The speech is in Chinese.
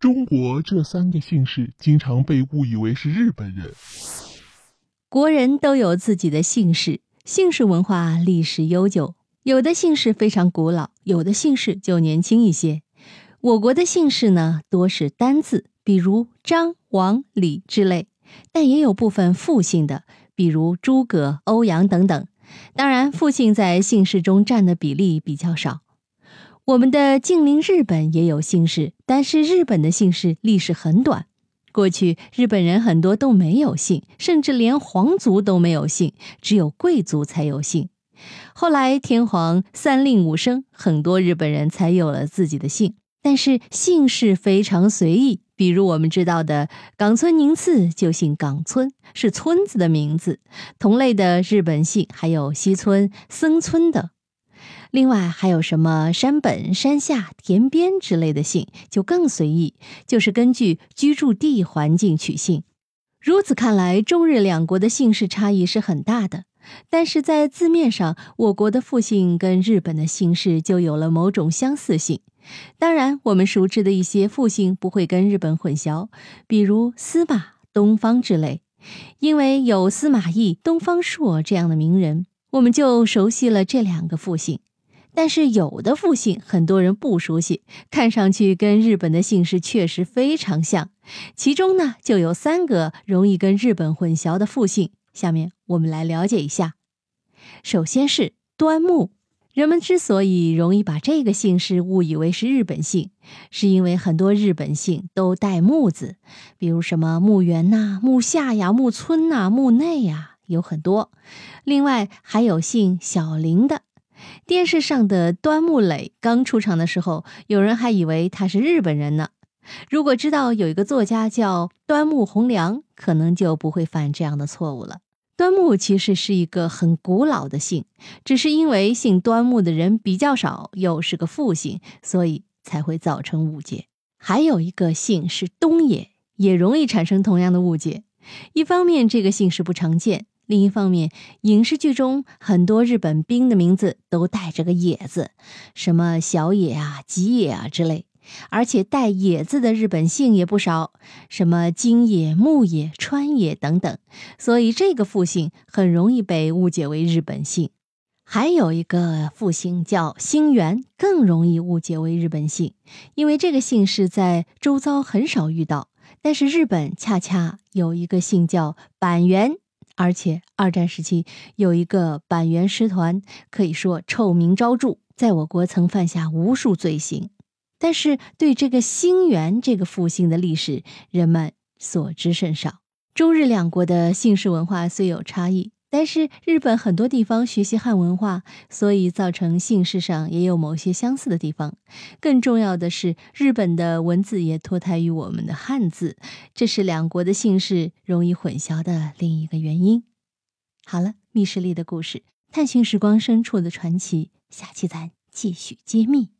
中国这三个姓氏经常被误以为是日本人。国人都有自己的姓氏，姓氏文化历史悠久，有的姓氏非常古老，有的姓氏就年轻一些。我国的姓氏呢，多是单字，比如张、王、李之类，但也有部分复姓的，比如诸葛、欧阳等等。当然，复姓在姓氏中占的比例比较少。我们的近邻日本也有姓氏，但是日本的姓氏历史很短。过去日本人很多都没有姓，甚至连皇族都没有姓，只有贵族才有姓。后来天皇三令五申，很多日本人才有了自己的姓，但是姓氏非常随意。比如我们知道的冈村宁次就姓冈村，是村子的名字。同类的日本姓还有西村、森村的。另外还有什么山本、山下、田边之类的姓，就更随意，就是根据居住地环境取姓。如此看来，中日两国的姓氏差异是很大的。但是在字面上，我国的复姓跟日本的姓氏就有了某种相似性。当然，我们熟知的一些复姓不会跟日本混淆，比如司马、东方之类，因为有司马懿、东方朔这样的名人，我们就熟悉了这两个复姓。但是有的复姓很多人不熟悉，看上去跟日本的姓氏确实非常像。其中呢，就有三个容易跟日本混淆的复姓。下面我们来了解一下。首先是端木，人们之所以容易把这个姓氏误以为是日本姓，是因为很多日本姓都带木字，比如什么木原呐、木下呀、木村呐、木内呀，有很多。另外还有姓小林的。电视上的端木磊刚出场的时候，有人还以为他是日本人呢。如果知道有一个作家叫端木蕻良，可能就不会犯这样的错误了。端木其实是一个很古老的姓，只是因为姓端木的人比较少，又是个复姓，所以才会造成误解。还有一个姓是东野，也容易产生同样的误解。一方面，这个姓氏不常见。另一方面，影视剧中很多日本兵的名字都带着个“野”字，什么小野啊、吉野啊之类，而且带“野”字的日本姓也不少，什么金野、木野、川野等等，所以这个复姓很容易被误解为日本姓。还有一个复姓叫星原，更容易误解为日本姓，因为这个姓氏在周遭很少遇到，但是日本恰恰有一个姓叫板垣。而且二战时期有一个板垣师团，可以说臭名昭著，在我国曾犯下无数罪行。但是对这个星原这个复兴的历史，人们所知甚少。中日两国的姓氏文化虽有差异。但是日本很多地方学习汉文化，所以造成姓氏上也有某些相似的地方。更重要的是，日本的文字也脱胎于我们的汉字，这是两国的姓氏容易混淆的另一个原因。好了，密室里的故事，探寻时光深处的传奇，下期咱继续揭秘。